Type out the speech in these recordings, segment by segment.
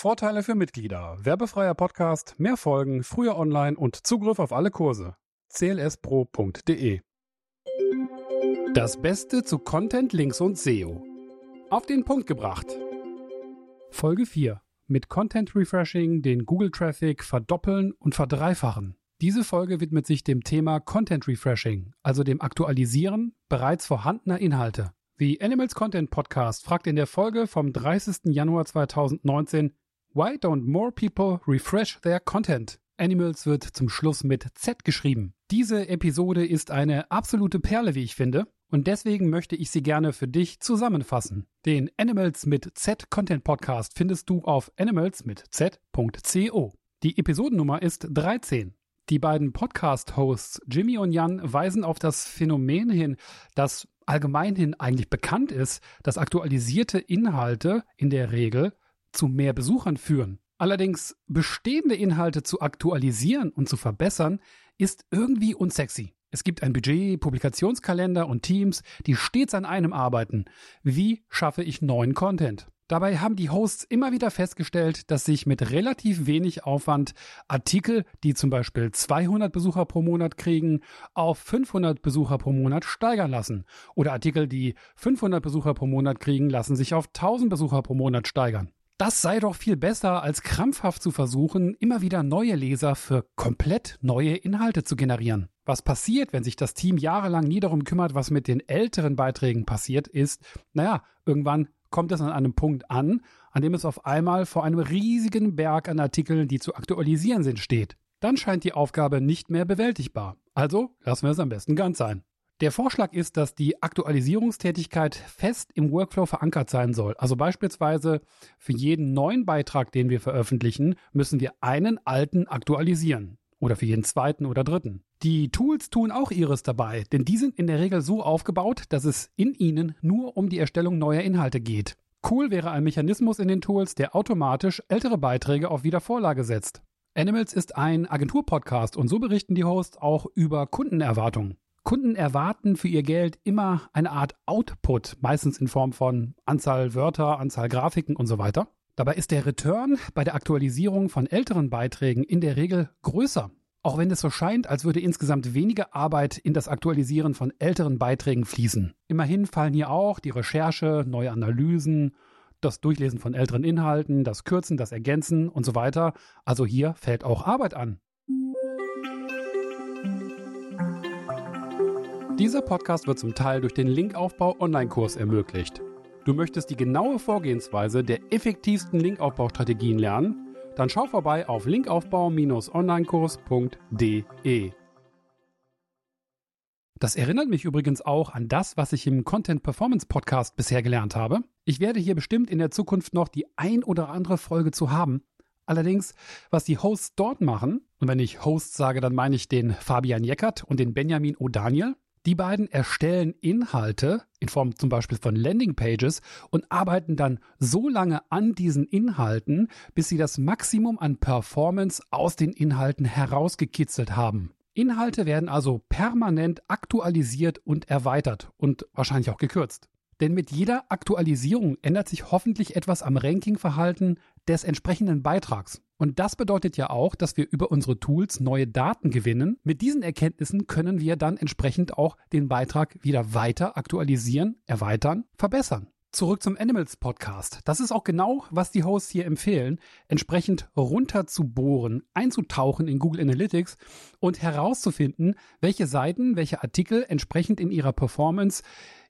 Vorteile für Mitglieder. Werbefreier Podcast, mehr Folgen, früher online und Zugriff auf alle Kurse. clspro.de Das Beste zu Content, Links und SEO. Auf den Punkt gebracht. Folge 4. Mit Content Refreshing den Google Traffic verdoppeln und verdreifachen. Diese Folge widmet sich dem Thema Content Refreshing, also dem Aktualisieren bereits vorhandener Inhalte. The Animals Content Podcast fragt in der Folge vom 30. Januar 2019, Why don't more people refresh their content? Animals wird zum Schluss mit Z geschrieben. Diese Episode ist eine absolute Perle, wie ich finde, und deswegen möchte ich sie gerne für dich zusammenfassen. Den Animals mit Z Content Podcast findest du auf animals mit z.co. Die Episodennummer ist 13. Die beiden Podcast-Hosts Jimmy und Jan weisen auf das Phänomen hin, das allgemeinhin eigentlich bekannt ist, dass aktualisierte Inhalte in der Regel zu mehr Besuchern führen. Allerdings bestehende Inhalte zu aktualisieren und zu verbessern, ist irgendwie unsexy. Es gibt ein Budget, Publikationskalender und Teams, die stets an einem arbeiten. Wie schaffe ich neuen Content? Dabei haben die Hosts immer wieder festgestellt, dass sich mit relativ wenig Aufwand Artikel, die zum Beispiel 200 Besucher pro Monat kriegen, auf 500 Besucher pro Monat steigern lassen. Oder Artikel, die 500 Besucher pro Monat kriegen, lassen sich auf 1000 Besucher pro Monat steigern. Das sei doch viel besser, als krampfhaft zu versuchen, immer wieder neue Leser für komplett neue Inhalte zu generieren. Was passiert, wenn sich das Team jahrelang nie darum kümmert, was mit den älteren Beiträgen passiert, ist, naja, irgendwann kommt es an einem Punkt an, an dem es auf einmal vor einem riesigen Berg an Artikeln, die zu aktualisieren sind, steht. Dann scheint die Aufgabe nicht mehr bewältigbar. Also lassen wir es am besten ganz sein. Der Vorschlag ist, dass die Aktualisierungstätigkeit fest im Workflow verankert sein soll. Also beispielsweise für jeden neuen Beitrag, den wir veröffentlichen, müssen wir einen alten aktualisieren. Oder für jeden zweiten oder dritten. Die Tools tun auch ihres dabei, denn die sind in der Regel so aufgebaut, dass es in ihnen nur um die Erstellung neuer Inhalte geht. Cool wäre ein Mechanismus in den Tools, der automatisch ältere Beiträge auf Wiedervorlage setzt. Animals ist ein Agenturpodcast und so berichten die Hosts auch über Kundenerwartungen. Kunden erwarten für ihr Geld immer eine Art Output, meistens in Form von Anzahl Wörter, Anzahl Grafiken und so weiter. Dabei ist der Return bei der Aktualisierung von älteren Beiträgen in der Regel größer. Auch wenn es so scheint, als würde insgesamt weniger Arbeit in das Aktualisieren von älteren Beiträgen fließen. Immerhin fallen hier auch die Recherche, neue Analysen, das Durchlesen von älteren Inhalten, das Kürzen, das Ergänzen und so weiter. Also hier fällt auch Arbeit an. Dieser Podcast wird zum Teil durch den Linkaufbau Online-Kurs ermöglicht. Du möchtest die genaue Vorgehensweise der effektivsten Linkaufbaustrategien lernen? Dann schau vorbei auf linkaufbau-onlinekurs.de. Das erinnert mich übrigens auch an das, was ich im Content Performance Podcast bisher gelernt habe. Ich werde hier bestimmt in der Zukunft noch die ein oder andere Folge zu haben. Allerdings, was die Hosts dort machen, und wenn ich Hosts sage, dann meine ich den Fabian Jeckert und den Benjamin O'Daniel, die beiden erstellen Inhalte in Form zum Beispiel von Landingpages und arbeiten dann so lange an diesen Inhalten, bis sie das Maximum an Performance aus den Inhalten herausgekitzelt haben. Inhalte werden also permanent aktualisiert und erweitert und wahrscheinlich auch gekürzt. Denn mit jeder Aktualisierung ändert sich hoffentlich etwas am Rankingverhalten des entsprechenden Beitrags. Und das bedeutet ja auch, dass wir über unsere Tools neue Daten gewinnen. Mit diesen Erkenntnissen können wir dann entsprechend auch den Beitrag wieder weiter aktualisieren, erweitern, verbessern. Zurück zum Animals Podcast. Das ist auch genau, was die Hosts hier empfehlen, entsprechend runterzubohren, einzutauchen in Google Analytics und herauszufinden, welche Seiten, welche Artikel entsprechend in ihrer Performance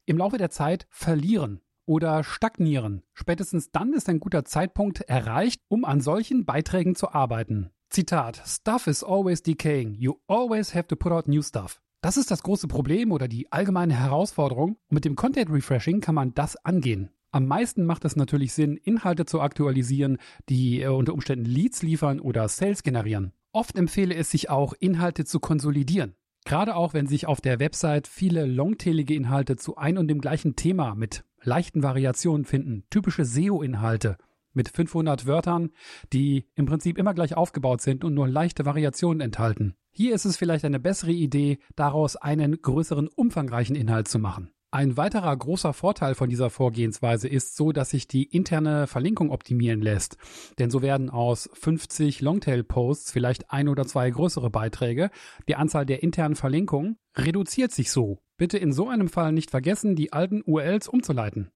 im Laufe der Zeit verlieren oder stagnieren. Spätestens dann ist ein guter Zeitpunkt erreicht, um an solchen Beiträgen zu arbeiten. Zitat: Stuff is always decaying. You always have to put out new stuff. Das ist das große Problem oder die allgemeine Herausforderung. Und mit dem Content Refreshing kann man das angehen. Am meisten macht es natürlich Sinn, Inhalte zu aktualisieren, die äh, unter Umständen Leads liefern oder Sales generieren. Oft empfehle es sich auch, Inhalte zu konsolidieren. Gerade auch, wenn sich auf der Website viele longtailige Inhalte zu ein und dem gleichen Thema mit leichten Variationen finden, typische SEO-Inhalte mit 500 Wörtern, die im Prinzip immer gleich aufgebaut sind und nur leichte Variationen enthalten. Hier ist es vielleicht eine bessere Idee, daraus einen größeren, umfangreichen Inhalt zu machen. Ein weiterer großer Vorteil von dieser Vorgehensweise ist so, dass sich die interne Verlinkung optimieren lässt. Denn so werden aus 50 Longtail-Posts vielleicht ein oder zwei größere Beiträge. Die Anzahl der internen Verlinkungen reduziert sich so. Bitte in so einem Fall nicht vergessen, die alten URLs umzuleiten.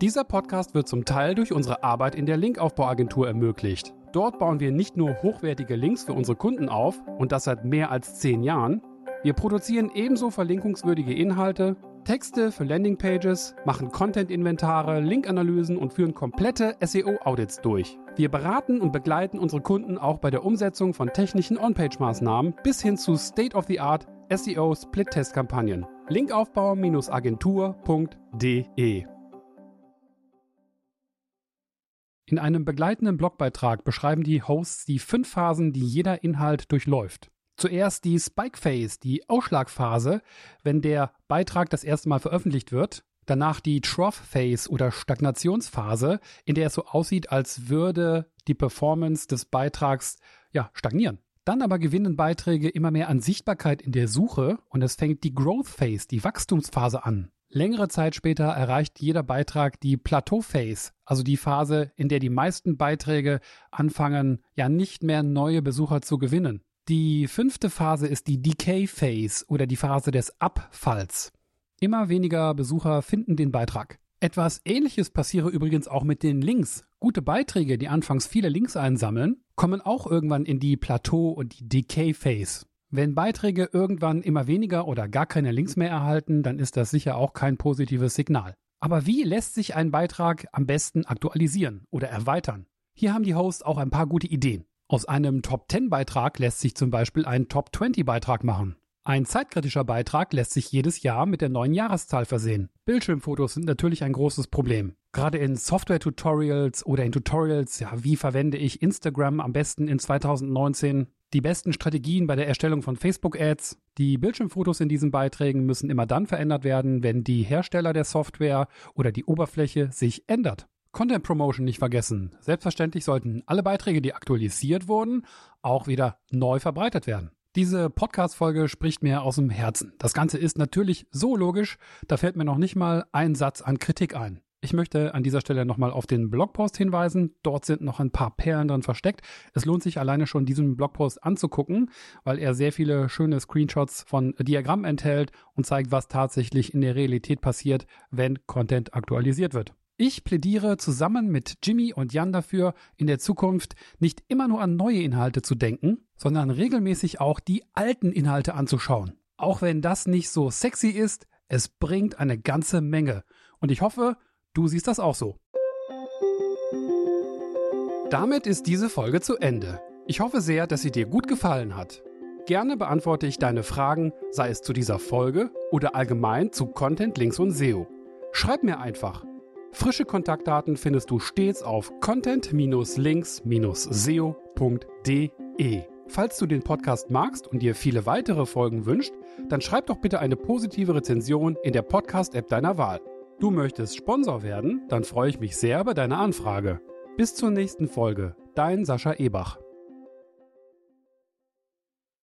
Dieser Podcast wird zum Teil durch unsere Arbeit in der Linkaufbauagentur ermöglicht. Dort bauen wir nicht nur hochwertige Links für unsere Kunden auf und das seit mehr als zehn Jahren, wir produzieren ebenso verlinkungswürdige Inhalte, Texte für Landingpages, machen Content-Inventar, Linkanalysen und führen komplette SEO-Audits durch. Wir beraten und begleiten unsere Kunden auch bei der Umsetzung von technischen On-Page-Maßnahmen bis hin zu State-of-the-Art SEO-Split-Test-Kampagnen. Linkaufbau-agentur.de In einem begleitenden Blogbeitrag beschreiben die Hosts die fünf Phasen, die jeder Inhalt durchläuft. Zuerst die Spike Phase, die Ausschlagphase, wenn der Beitrag das erste Mal veröffentlicht wird. Danach die Trough Phase oder Stagnationsphase, in der es so aussieht, als würde die Performance des Beitrags ja stagnieren. Dann aber gewinnen Beiträge immer mehr an Sichtbarkeit in der Suche und es fängt die Growth Phase, die Wachstumsphase an. Längere Zeit später erreicht jeder Beitrag die Plateau Phase, also die Phase, in der die meisten Beiträge anfangen, ja nicht mehr neue Besucher zu gewinnen. Die fünfte Phase ist die Decay Phase oder die Phase des Abfalls. Immer weniger Besucher finden den Beitrag. Etwas ähnliches passiere übrigens auch mit den Links. Gute Beiträge, die anfangs viele Links einsammeln, kommen auch irgendwann in die Plateau- und die Decay Phase. Wenn Beiträge irgendwann immer weniger oder gar keine Links mehr erhalten, dann ist das sicher auch kein positives Signal. Aber wie lässt sich ein Beitrag am besten aktualisieren oder erweitern? Hier haben die Hosts auch ein paar gute Ideen. Aus einem Top-10-Beitrag lässt sich zum Beispiel ein Top-20-Beitrag machen. Ein zeitkritischer Beitrag lässt sich jedes Jahr mit der neuen Jahreszahl versehen. Bildschirmfotos sind natürlich ein großes Problem. Gerade in Software-Tutorials oder in Tutorials, ja, wie verwende ich Instagram am besten in 2019? Die besten Strategien bei der Erstellung von Facebook-Ads. Die Bildschirmfotos in diesen Beiträgen müssen immer dann verändert werden, wenn die Hersteller der Software oder die Oberfläche sich ändert. Content Promotion nicht vergessen. Selbstverständlich sollten alle Beiträge, die aktualisiert wurden, auch wieder neu verbreitet werden. Diese Podcast-Folge spricht mir aus dem Herzen. Das Ganze ist natürlich so logisch, da fällt mir noch nicht mal ein Satz an Kritik ein. Ich möchte an dieser Stelle nochmal auf den Blogpost hinweisen. Dort sind noch ein paar Perlen drin versteckt. Es lohnt sich alleine schon, diesen Blogpost anzugucken, weil er sehr viele schöne Screenshots von Diagrammen enthält und zeigt, was tatsächlich in der Realität passiert, wenn Content aktualisiert wird. Ich plädiere zusammen mit Jimmy und Jan dafür, in der Zukunft nicht immer nur an neue Inhalte zu denken, sondern regelmäßig auch die alten Inhalte anzuschauen. Auch wenn das nicht so sexy ist, es bringt eine ganze Menge. Und ich hoffe, du siehst das auch so. Damit ist diese Folge zu Ende. Ich hoffe sehr, dass sie dir gut gefallen hat. Gerne beantworte ich deine Fragen, sei es zu dieser Folge oder allgemein zu Content, Links und SEO. Schreib mir einfach Frische Kontaktdaten findest du stets auf content-links-seo.de. Falls du den Podcast magst und dir viele weitere Folgen wünscht, dann schreib doch bitte eine positive Rezension in der Podcast-App deiner Wahl. Du möchtest Sponsor werden? Dann freue ich mich sehr über deine Anfrage. Bis zur nächsten Folge. Dein Sascha Ebach.